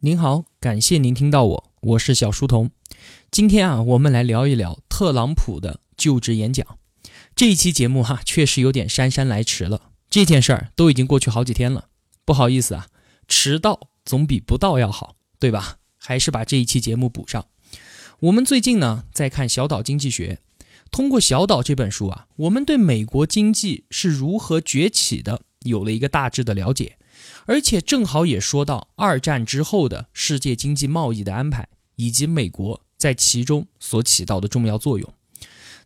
您好，感谢您听到我，我是小书童。今天啊，我们来聊一聊特朗普的就职演讲。这一期节目哈，确实有点姗姗来迟了。这件事儿都已经过去好几天了，不好意思啊，迟到总比不到要好，对吧？还是把这一期节目补上。我们最近呢，在看《小岛经济学》，通过《小岛》这本书啊，我们对美国经济是如何崛起的有了一个大致的了解。而且正好也说到二战之后的世界经济贸易的安排，以及美国在其中所起到的重要作用。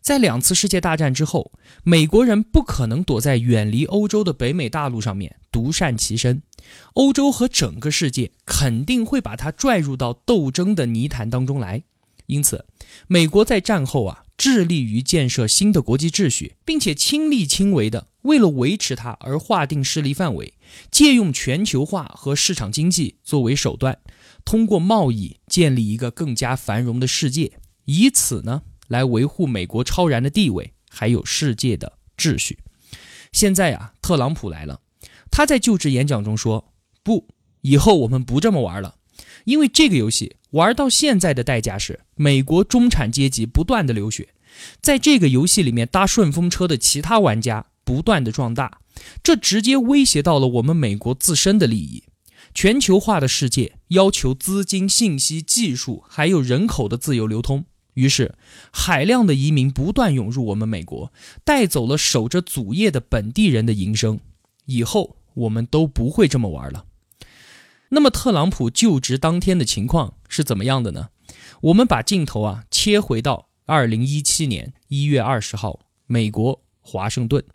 在两次世界大战之后，美国人不可能躲在远离欧洲的北美大陆上面独善其身，欧洲和整个世界肯定会把它拽入到斗争的泥潭当中来。因此，美国在战后啊，致力于建设新的国际秩序，并且亲力亲为的为了维持它而划定势力范围。借用全球化和市场经济作为手段，通过贸易建立一个更加繁荣的世界，以此呢来维护美国超然的地位，还有世界的秩序。现在啊，特朗普来了，他在就职演讲中说：“不，以后我们不这么玩了，因为这个游戏玩到现在的代价是美国中产阶级不断的流血，在这个游戏里面搭顺风车的其他玩家不断的壮大。”这直接威胁到了我们美国自身的利益。全球化的世界要求资金、信息、技术还有人口的自由流通，于是海量的移民不断涌入我们美国，带走了守着祖业的本地人的营生。以后我们都不会这么玩了。那么，特朗普就职当天的情况是怎么样的呢？我们把镜头啊切回到二零一七年一月二十号，美国华盛顿。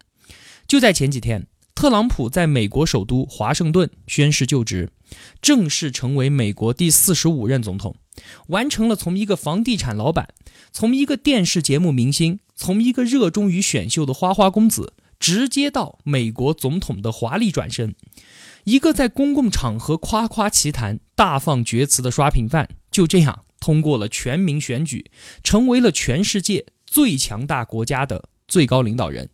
就在前几天，特朗普在美国首都华盛顿宣誓就职，正式成为美国第四十五任总统，完成了从一个房地产老板、从一个电视节目明星、从一个热衷于选秀的花花公子，直接到美国总统的华丽转身。一个在公共场合夸夸其谈、大放厥词的刷屏犯，就这样通过了全民选举，成为了全世界最强大国家的最高领导人。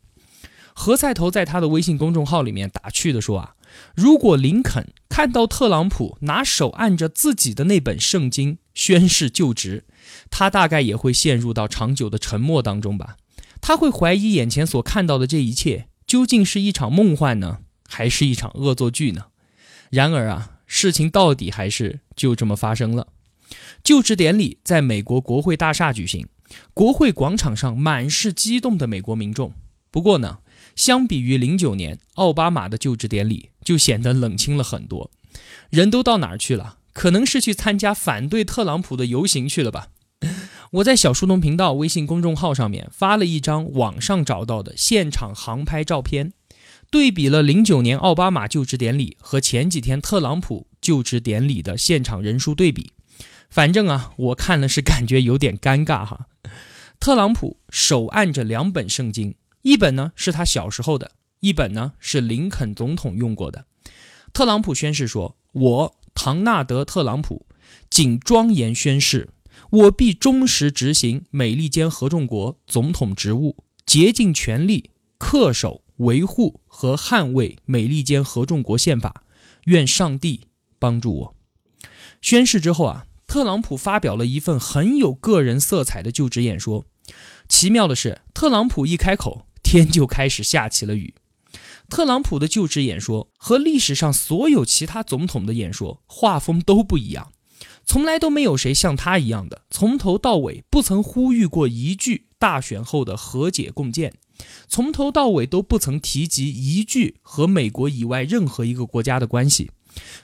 何菜头在他的微信公众号里面打趣的说啊，如果林肯看到特朗普拿手按着自己的那本圣经宣誓就职，他大概也会陷入到长久的沉默当中吧。他会怀疑眼前所看到的这一切究竟是一场梦幻呢，还是一场恶作剧呢？然而啊，事情到底还是就这么发生了。就职典礼在美国国会大厦举行，国会广场上满是激动的美国民众。不过呢。相比于零九年奥巴马的就职典礼，就显得冷清了很多。人都到哪儿去了？可能是去参加反对特朗普的游行去了吧。我在小书童频道微信公众号上面发了一张网上找到的现场航拍照片，对比了零九年奥巴马就职典礼和前几天特朗普就职典礼的现场人数对比。反正啊，我看了是感觉有点尴尬哈。特朗普手按着两本圣经。一本呢是他小时候的，一本呢是林肯总统用过的。特朗普宣誓说：“我唐纳德·特朗普，谨庄严宣誓，我必忠实执行美利坚合众国总统职务，竭尽全力恪守、维护和捍卫美利坚合众国宪法。愿上帝帮助我。”宣誓之后啊，特朗普发表了一份很有个人色彩的就职演说。奇妙的是，特朗普一开口。天就开始下起了雨。特朗普的就职演说和历史上所有其他总统的演说画风都不一样，从来都没有谁像他一样的从头到尾不曾呼吁过一句大选后的和解共建，从头到尾都不曾提及一句和美国以外任何一个国家的关系，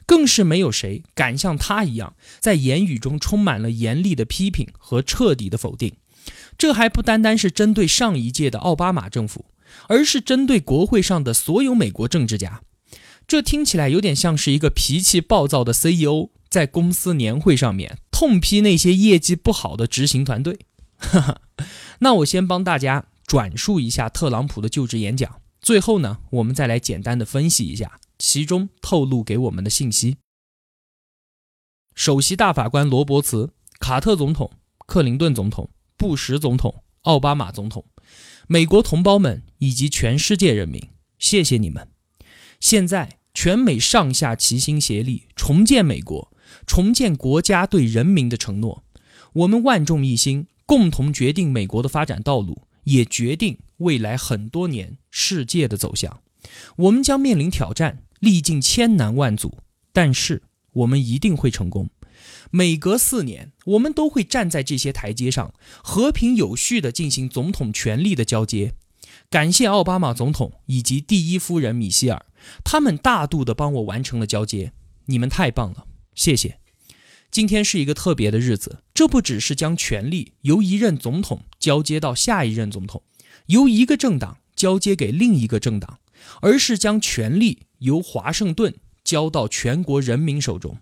更是没有谁敢像他一样在言语中充满了严厉的批评和彻底的否定。这还不单单是针对上一届的奥巴马政府，而是针对国会上的所有美国政治家。这听起来有点像是一个脾气暴躁的 CEO 在公司年会上面痛批那些业绩不好的执行团队。那我先帮大家转述一下特朗普的就职演讲，最后呢，我们再来简单的分析一下其中透露给我们的信息。首席大法官罗伯茨、卡特总统、克林顿总统。布什总统、奥巴马总统、美国同胞们以及全世界人民，谢谢你们！现在全美上下齐心协力重建美国，重建国家对人民的承诺。我们万众一心，共同决定美国的发展道路，也决定未来很多年世界的走向。我们将面临挑战，历尽千难万阻，但是我们一定会成功。每隔四年，我们都会站在这些台阶上，和平有序地进行总统权力的交接。感谢奥巴马总统以及第一夫人米歇尔，他们大度地帮我完成了交接。你们太棒了，谢谢。今天是一个特别的日子，这不只是将权力由一任总统交接到下一任总统，由一个政党交接给另一个政党，而是将权力由华盛顿交到全国人民手中。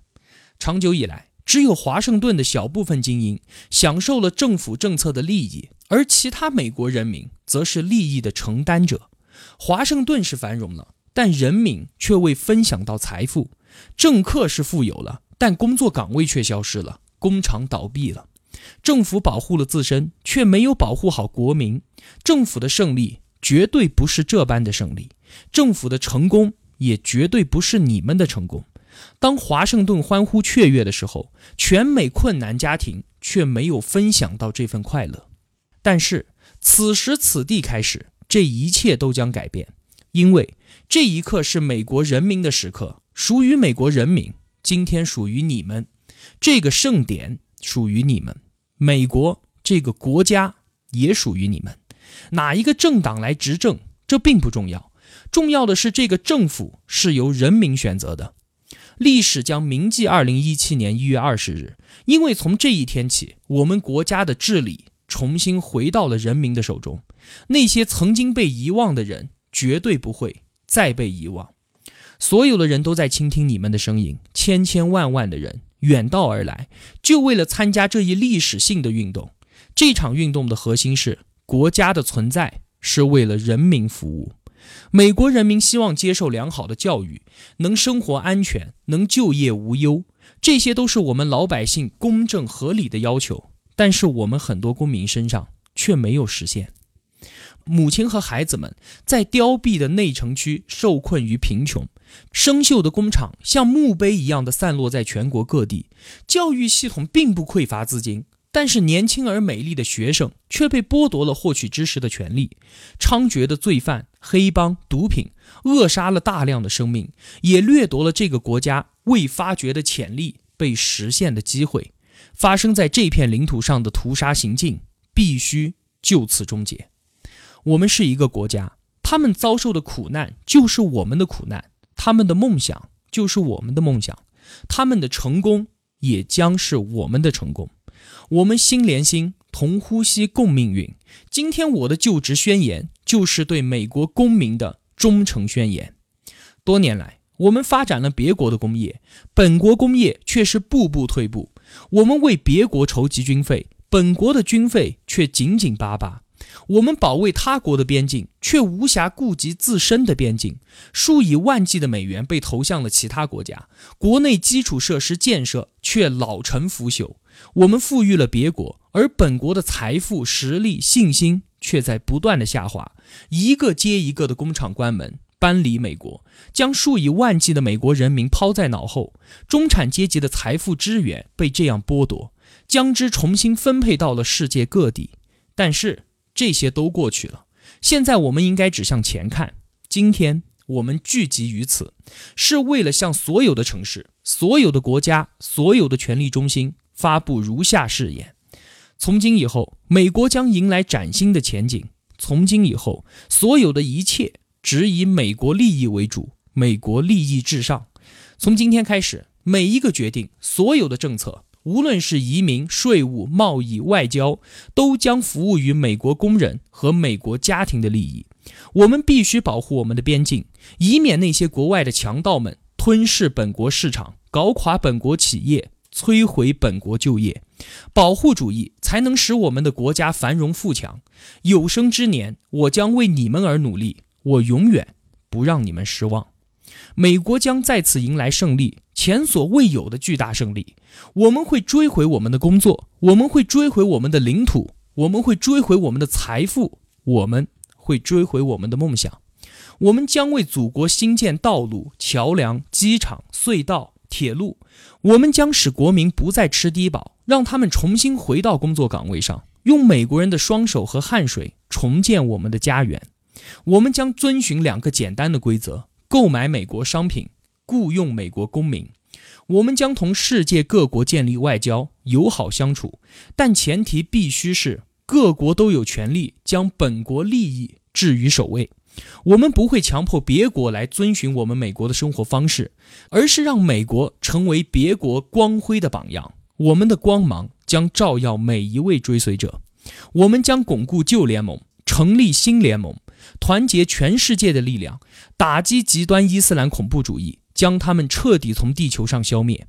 长久以来，只有华盛顿的小部分精英享受了政府政策的利益，而其他美国人民则是利益的承担者。华盛顿是繁荣了，但人民却未分享到财富；政客是富有了。但工作岗位却消失了，工厂倒闭了，政府保护了自身，却没有保护好国民。政府的胜利绝对不是这般的胜利，政府的成功也绝对不是你们的成功。当华盛顿欢呼雀跃的时候，全美困难家庭却没有分享到这份快乐。但是此时此地开始，这一切都将改变，因为这一刻是美国人民的时刻，属于美国人民。今天属于你们，这个盛典属于你们，美国这个国家也属于你们。哪一个政党来执政，这并不重要，重要的是这个政府是由人民选择的。历史将铭记二零一七年一月二十日，因为从这一天起，我们国家的治理重新回到了人民的手中。那些曾经被遗忘的人，绝对不会再被遗忘。所有的人都在倾听你们的声音，千千万万的人远道而来，就为了参加这一历史性的运动。这场运动的核心是国家的存在是为了人民服务。美国人民希望接受良好的教育，能生活安全，能就业无忧，这些都是我们老百姓公正合理的要求。但是我们很多公民身上却没有实现。母亲和孩子们在凋敝的内城区受困于贫穷。生锈的工厂像墓碑一样的散落在全国各地，教育系统并不匮乏资金，但是年轻而美丽的学生却被剥夺了获取知识的权利。猖獗的罪犯、黑帮、毒品扼杀了大量的生命，也掠夺了这个国家未发掘的潜力被实现的机会。发生在这片领土上的屠杀行径必须就此终结。我们是一个国家，他们遭受的苦难就是我们的苦难。他们的梦想就是我们的梦想，他们的成功也将是我们的成功。我们心连心，同呼吸，共命运。今天我的就职宣言就是对美国公民的忠诚宣言。多年来，我们发展了别国的工业，本国工业却是步步退步。我们为别国筹集军费，本国的军费却紧紧巴巴。我们保卫他国的边境，却无暇顾及自身的边境。数以万计的美元被投向了其他国家，国内基础设施建设却老成腐朽。我们富裕了别国，而本国的财富、实力、信心却在不断的下滑。一个接一个的工厂关门，搬离美国，将数以万计的美国人民抛在脑后。中产阶级的财富资源被这样剥夺，将之重新分配到了世界各地。但是。这些都过去了，现在我们应该只向前看。今天我们聚集于此，是为了向所有的城市、所有的国家、所有的权力中心发布如下誓言：从今以后，美国将迎来崭新的前景。从今以后，所有的一切只以美国利益为主，美国利益至上。从今天开始，每一个决定，所有的政策。无论是移民、税务、贸易、外交，都将服务于美国工人和美国家庭的利益。我们必须保护我们的边境，以免那些国外的强盗们吞噬本国市场，搞垮本国企业，摧毁本国就业。保护主义才能使我们的国家繁荣富强。有生之年，我将为你们而努力，我永远不让你们失望。美国将再次迎来胜利。前所未有的巨大胜利，我们会追回我们的工作，我们会追回我们的领土，我们会追回我们的财富，我们会追回我们的梦想。我们将为祖国新建道路、桥梁、机场、隧道、铁路，我们将使国民不再吃低保，让他们重新回到工作岗位上，用美国人的双手和汗水重建我们的家园。我们将遵循两个简单的规则：购买美国商品，雇佣美国公民。我们将同世界各国建立外交，友好相处，但前提必须是各国都有权利将本国利益置于首位。我们不会强迫别国来遵循我们美国的生活方式，而是让美国成为别国光辉的榜样。我们的光芒将照耀每一位追随者。我们将巩固旧联盟，成立新联盟，团结全世界的力量，打击极端伊斯兰恐怖主义，将他们彻底从地球上消灭。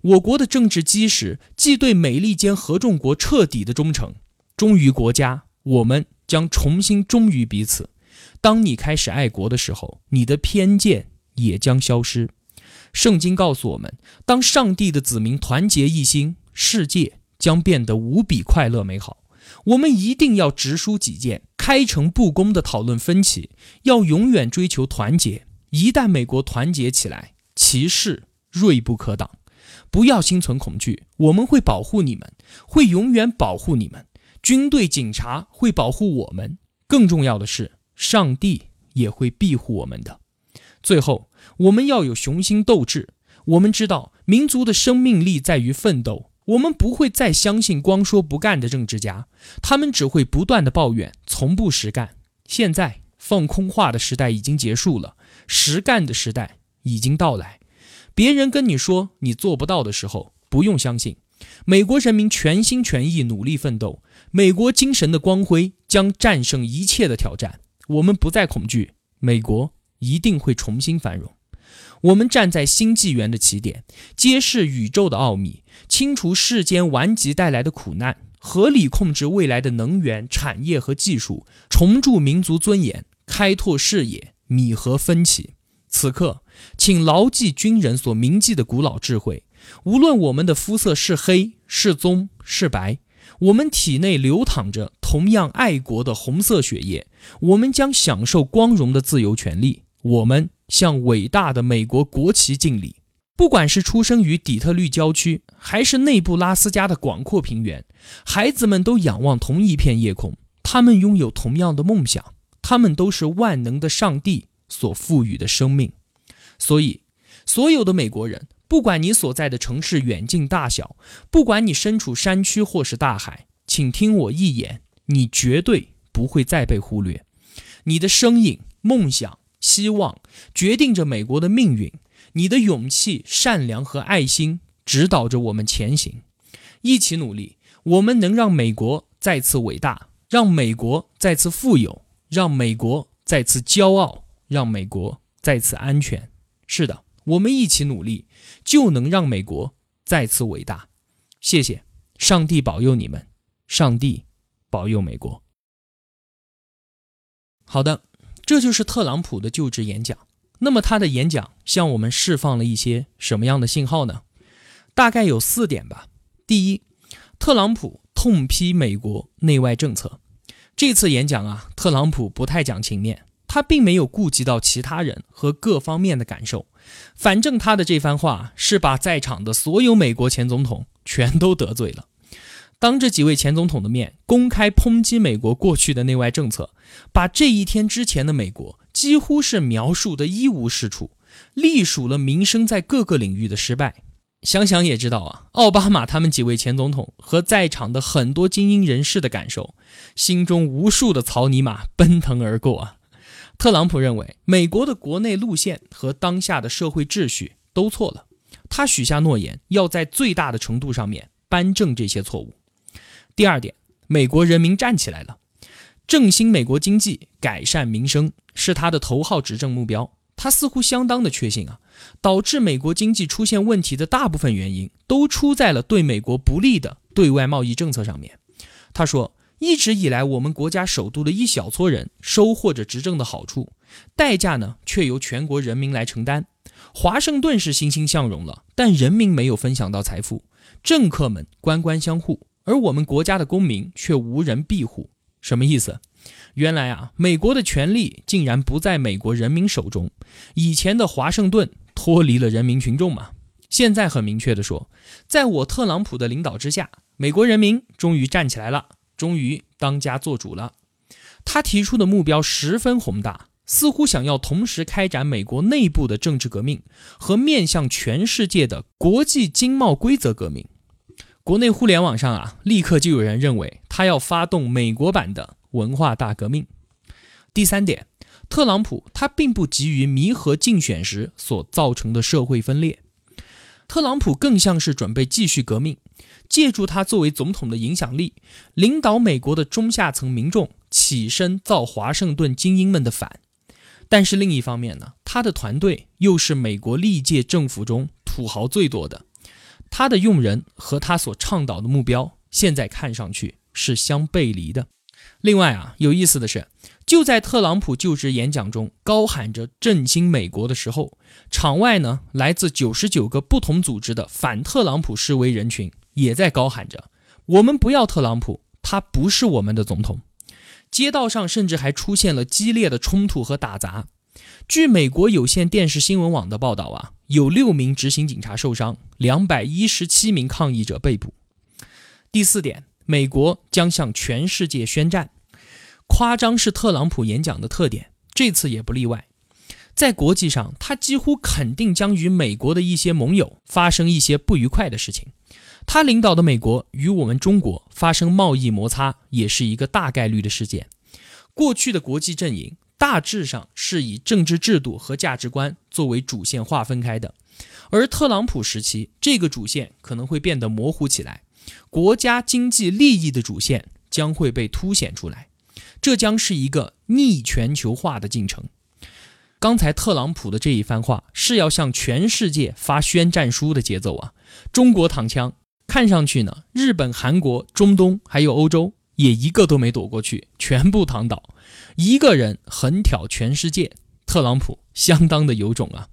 我国的政治基石既对美利坚合众国彻底的忠诚，忠于国家，我们将重新忠于彼此。当你开始爱国的时候，你的偏见也将消失。圣经告诉我们，当上帝的子民团结一心，世界将变得无比快乐美好。我们一定要直抒己见，开诚布公地讨论分歧，要永远追求团结。一旦美国团结起来，其势锐不可挡。不要心存恐惧，我们会保护你们，会永远保护你们。军队、警察会保护我们。更重要的是。上帝也会庇护我们的。最后，我们要有雄心斗志。我们知道，民族的生命力在于奋斗。我们不会再相信光说不干的政治家，他们只会不断的抱怨，从不实干。现在，放空话的时代已经结束了，实干的时代已经到来。别人跟你说你做不到的时候，不用相信。美国人民全心全意努力奋斗，美国精神的光辉将战胜一切的挑战。我们不再恐惧，美国一定会重新繁荣。我们站在新纪元的起点，揭示宇宙的奥秘，清除世间顽疾带来的苦难，合理控制未来的能源、产业和技术，重铸民族尊严，开拓视野，弥合分歧。此刻，请牢记军人所铭记的古老智慧：无论我们的肤色是黑、是棕、是白。我们体内流淌着同样爱国的红色血液，我们将享受光荣的自由权利。我们向伟大的美国国旗敬礼。不管是出生于底特律郊区，还是内布拉斯加的广阔平原，孩子们都仰望同一片夜空。他们拥有同样的梦想，他们都是万能的上帝所赋予的生命。所以，所有的美国人。不管你所在的城市远近大小，不管你身处山区或是大海，请听我一言，你绝对不会再被忽略。你的声音、梦想、希望决定着美国的命运。你的勇气、善良和爱心指导着我们前行。一起努力，我们能让美国再次伟大，让美国再次富有，让美国再次骄傲，让美国再次安全。是的。我们一起努力，就能让美国再次伟大。谢谢，上帝保佑你们，上帝保佑美国。好的，这就是特朗普的就职演讲。那么他的演讲向我们释放了一些什么样的信号呢？大概有四点吧。第一，特朗普痛批美国内外政策。这次演讲啊，特朗普不太讲情面。他并没有顾及到其他人和各方面的感受，反正他的这番话是把在场的所有美国前总统全都得罪了。当着几位前总统的面公开抨击美国过去的内外政策，把这一天之前的美国几乎是描述的一无是处，隶数了民生在各个领域的失败。想想也知道啊，奥巴马他们几位前总统和在场的很多精英人士的感受，心中无数的草泥马奔腾而过啊。特朗普认为，美国的国内路线和当下的社会秩序都错了。他许下诺言，要在最大的程度上面扳正这些错误。第二点，美国人民站起来了，振兴美国经济、改善民生是他的头号执政目标。他似乎相当的确信啊，导致美国经济出现问题的大部分原因都出在了对美国不利的对外贸易政策上面。他说。一直以来，我们国家首都的一小撮人收获着执政的好处，代价呢却由全国人民来承担。华盛顿是欣欣向荣了，但人民没有分享到财富，政客们官官相护，而我们国家的公民却无人庇护。什么意思？原来啊，美国的权力竟然不在美国人民手中，以前的华盛顿脱离了人民群众嘛。现在很明确的说，在我特朗普的领导之下，美国人民终于站起来了，终于当家做主了。他提出的目标十分宏大，似乎想要同时开展美国内部的政治革命和面向全世界的国际经贸规则革命。国内互联网上啊，立刻就有人认为他要发动美国版的文化大革命。第三点，特朗普他并不急于弥合竞选时所造成的社会分裂，特朗普更像是准备继续革命，借助他作为总统的影响力，领导美国的中下层民众起身造华盛顿精英们的反。但是另一方面呢，他的团队又是美国历届政府中土豪最多的。他的用人和他所倡导的目标，现在看上去是相背离的。另外啊，有意思的是，就在特朗普就职演讲中高喊着振兴美国的时候，场外呢，来自九十九个不同组织的反特朗普示威人群也在高喊着：“我们不要特朗普，他不是我们的总统。”街道上甚至还出现了激烈的冲突和打砸。据美国有线电视新闻网的报道啊，有六名执行警察受伤，两百一十七名抗议者被捕。第四点，美国将向全世界宣战，夸张是特朗普演讲的特点，这次也不例外。在国际上，他几乎肯定将与美国的一些盟友发生一些不愉快的事情。他领导的美国与我们中国发生贸易摩擦，也是一个大概率的事件。过去的国际阵营。大致上是以政治制度和价值观作为主线划分开的，而特朗普时期这个主线可能会变得模糊起来，国家经济利益的主线将会被凸显出来，这将是一个逆全球化的进程。刚才特朗普的这一番话是要向全世界发宣战书的节奏啊！中国躺枪，看上去呢，日本、韩国、中东还有欧洲也一个都没躲过去，全部躺倒。一个人横挑全世界，特朗普相当的有种啊！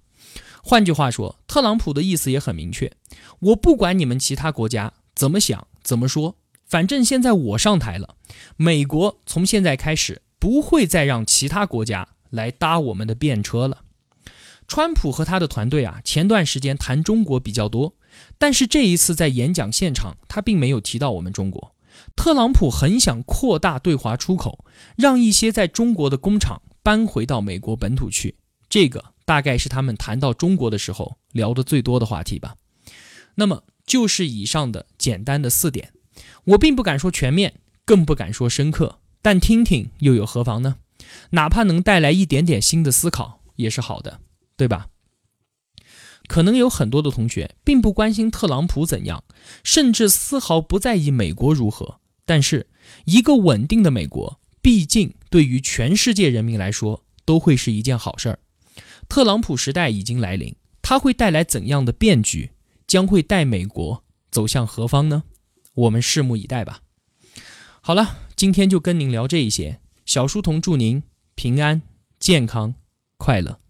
换句话说，特朗普的意思也很明确：我不管你们其他国家怎么想、怎么说，反正现在我上台了。美国从现在开始不会再让其他国家来搭我们的便车了。川普和他的团队啊，前段时间谈中国比较多，但是这一次在演讲现场，他并没有提到我们中国。特朗普很想扩大对华出口，让一些在中国的工厂搬回到美国本土去。这个大概是他们谈到中国的时候聊得最多的话题吧。那么就是以上的简单的四点，我并不敢说全面，更不敢说深刻，但听听又有何妨呢？哪怕能带来一点点新的思考也是好的，对吧？可能有很多的同学并不关心特朗普怎样，甚至丝毫不在意美国如何。但是，一个稳定的美国，毕竟对于全世界人民来说都会是一件好事儿。特朗普时代已经来临，他会带来怎样的变局？将会带美国走向何方呢？我们拭目以待吧。好了，今天就跟您聊这一些。小书童祝您平安、健康、快乐。